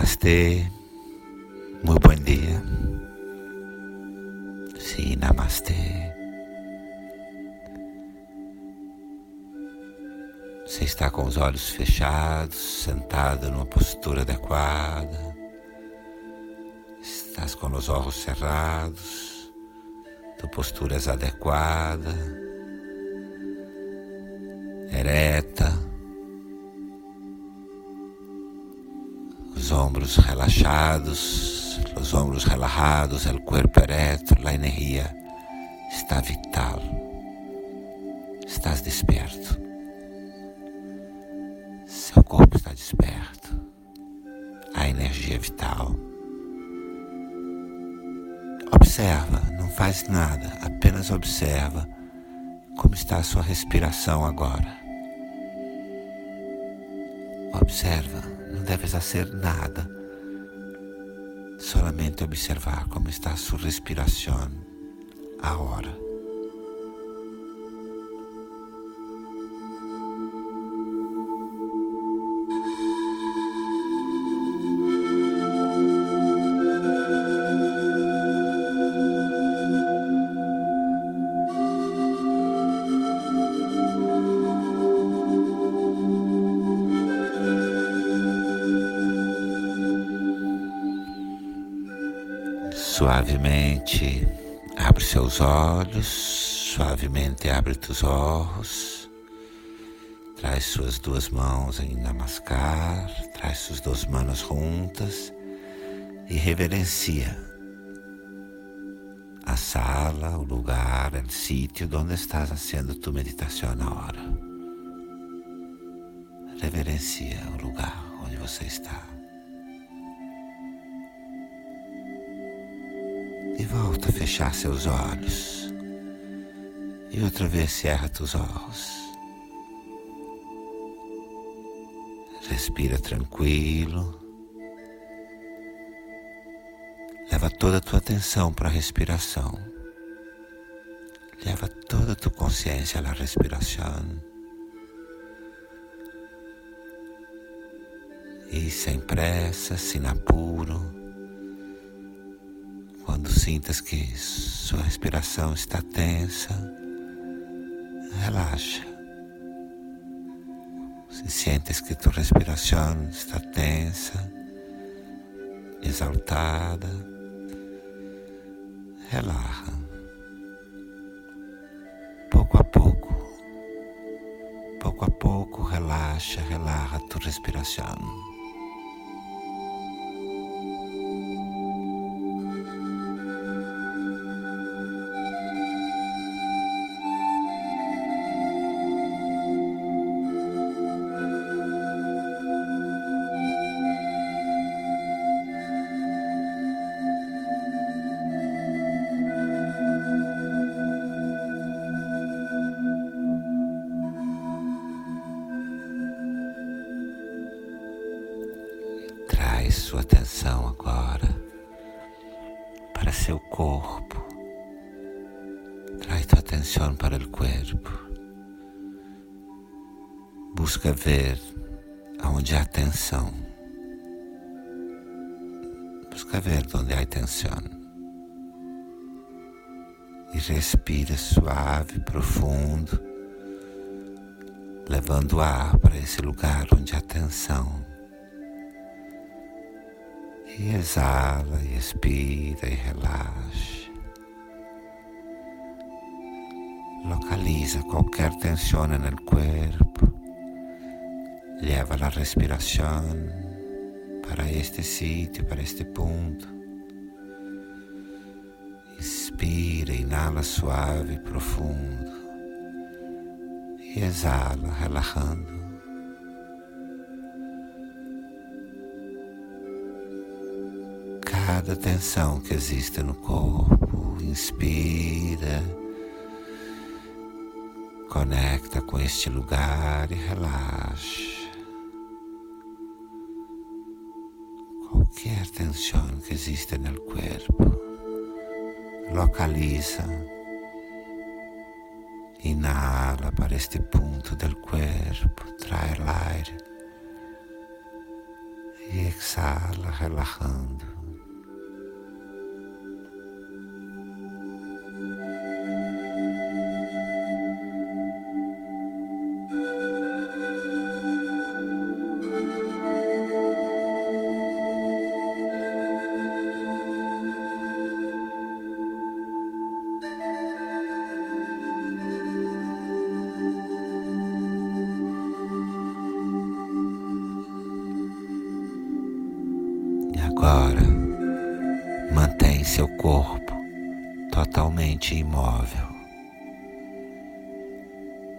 Namastê, muito bom dia. Sim, Namastê. Você está com os olhos fechados, sentado numa postura adequada. Estás com os olhos cerrados, tua postura é adequada, ereta, os ombros relaxados, os ombros relajados, o corpo ereto, a energia está vital. Estás desperto. Seu corpo está desperto. A energia é vital. Observa, não faz nada, apenas observa como está a sua respiração agora. Observa, não deves fazer nada, solamente observar como está sua respiração agora. Suavemente abre seus olhos, suavemente abre teus olhos, traz suas duas mãos em Namaskar, traz suas duas mãos juntas e reverencia a sala, o lugar, o sítio onde estás fazendo tu meditação agora. Reverencia o lugar onde você está. E volta a fechar seus olhos. E outra vez cerra teus olhos. Respira tranquilo. Leva toda a tua atenção para a respiração. Leva toda a tua consciência à respiração. E sem pressa, sem apuro quando sintas que sua respiração está tensa, relaxa. Se sientes que tua respiração está tensa, exaltada, relaxa. Pouco a pouco, pouco a pouco, relaxa, relaxa tua respiração. sua atenção agora para seu corpo. Traz tua atenção para o corpo. Busca ver aonde há tensão. Busca ver onde há tensão. E respira suave, profundo, levando ar para esse lugar onde há tensão. E exala, e expira e relaxa. Localiza qualquer tensão no corpo. Leva a respiração para este sítio, para este ponto. Inspira, inala suave e profundo. E exala, relaxando. Cada tensão que existe no corpo. Inspira, conecta com este lugar e relaxa. Qualquer tensão que existe no corpo, localiza. Inala para este ponto do corpo, trai o ar e exala, relajando. Totalmente imóvel.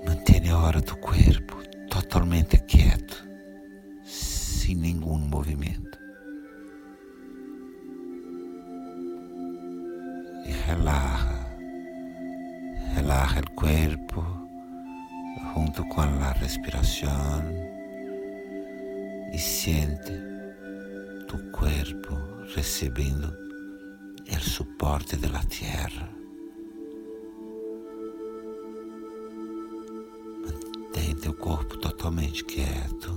Mantenha a hora do corpo totalmente quieto, sem nenhum movimento. E relaja, relaja o corpo junto com a respiração e sente tu cuerpo recibiendo el soporte de la teu corpo totalmente quieto.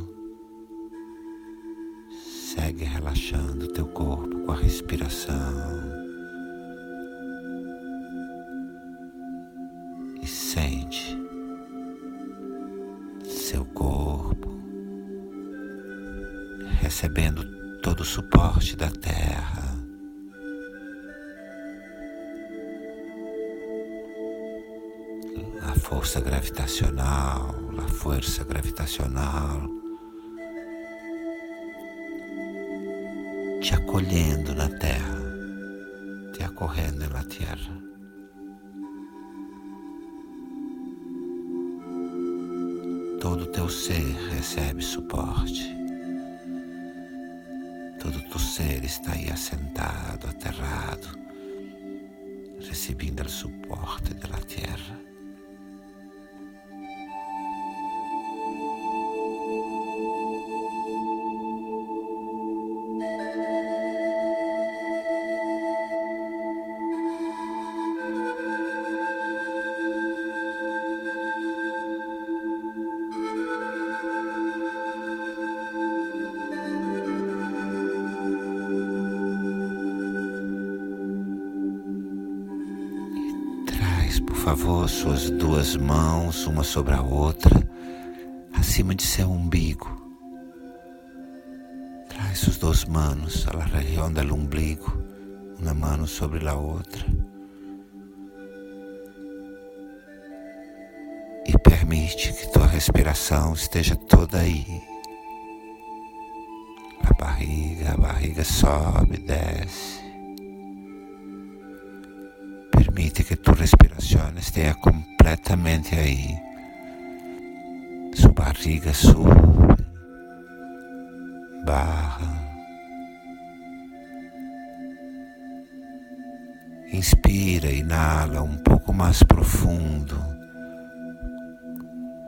Segue relaxando teu corpo com a respiração. E sente seu corpo recebendo todo o suporte da terra. A força gravitacional, a força gravitacional te acolhendo na terra, te acorrendo na terra. Todo teu ser recebe suporte. Todo tu ser está aí assentado, aterrado, recebendo o suporte da terra. Favor, suas duas mãos, uma sobre a outra, acima de seu umbigo. Traz suas duas mãos à região do umbigo, uma mão sobre a outra. E permite que tua respiração esteja toda aí. A barriga, a barriga sobe, desce. Permite que tu respiração esteja completamente aí. Sua barriga sube, barra. Inspira, inala um pouco mais profundo.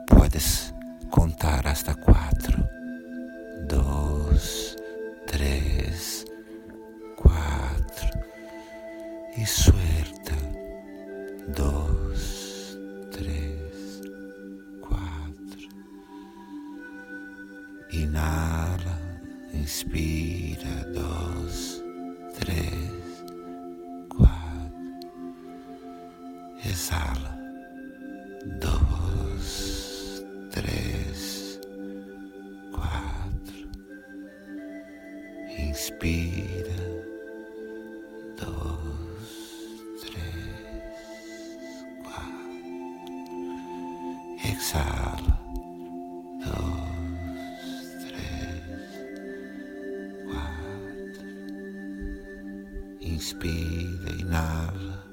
Puedes contar hasta quatro. Dois, três, quatro. E Exala, dois, três, quatro. Inspira. Exala. Dois, três, quatro. Inspira, inala.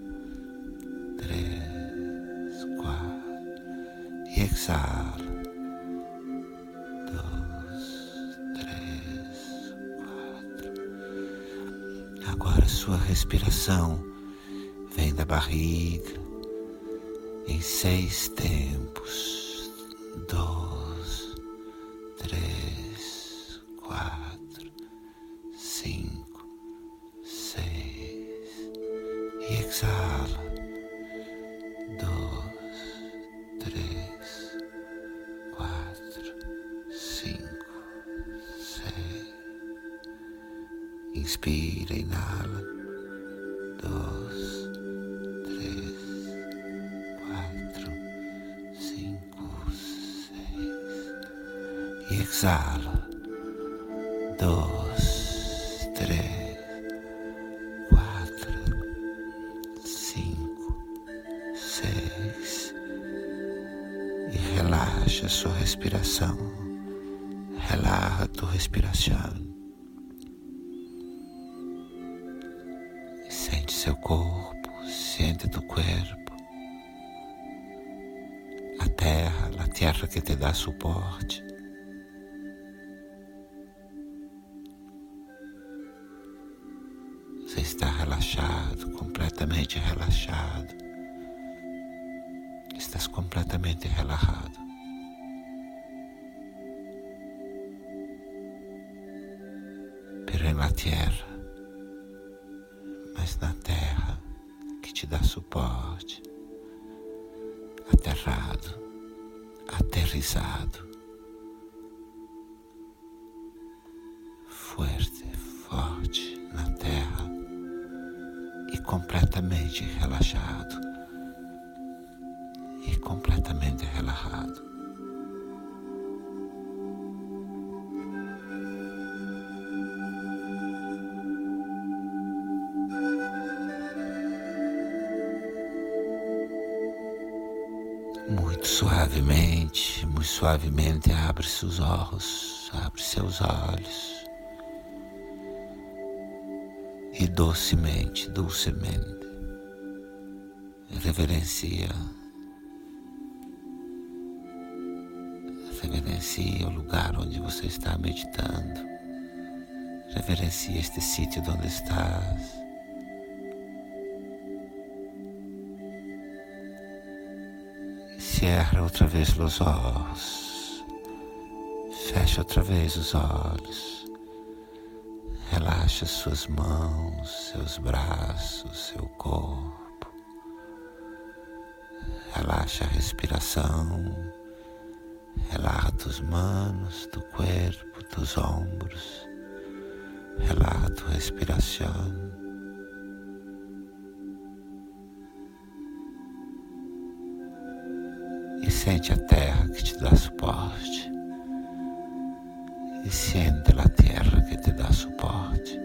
Exala. Dois, três, quatro. Agora sua respiração vem da barriga em seis tempos. Dois, Respira, inala. Dois, três, quatro, cinco, seis. E exala. Dois, três, quatro, cinco, seis. E relaxa sua respiração. Relaxa tua respiração. Seu corpo, sente tu corpo, a terra, a terra que te dá suporte. Você está relaxado, completamente relaxado. Estás completamente relaxado. Pero en la tierra mas na terra que te dá suporte, aterrado, aterrizado, forte, forte na terra e completamente relaxado e completamente relaxado. Suavemente, muito suavemente, abre seus olhos, abre seus olhos. E docemente, docemente, reverencia, reverencia o lugar onde você está meditando, reverencia este sítio onde estás. Cierra outra vez os olhos. Fecha outra vez os olhos. Relaxa suas mãos, seus braços, seu corpo. Relaxa a respiração. Relaxa tus manos, tu corpo, tus ombros. Relaxa tu respiração. Sente a terra que te dá suporte. E sente a terra que te dá suporte.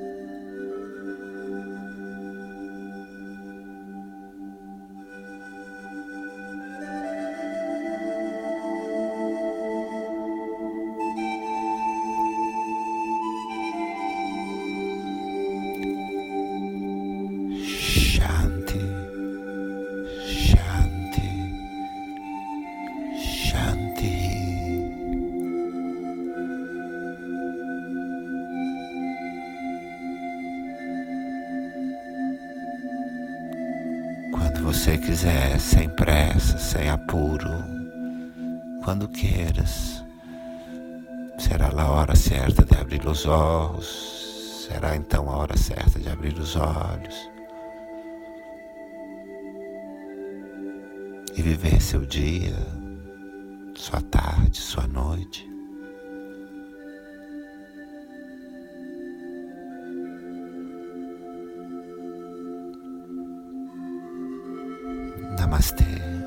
Você quiser, sem pressa, sem apuro, quando queiras. Será a hora certa de abrir os olhos, será então a hora certa de abrir os olhos. E viver seu dia, sua tarde, sua noite. Namastê.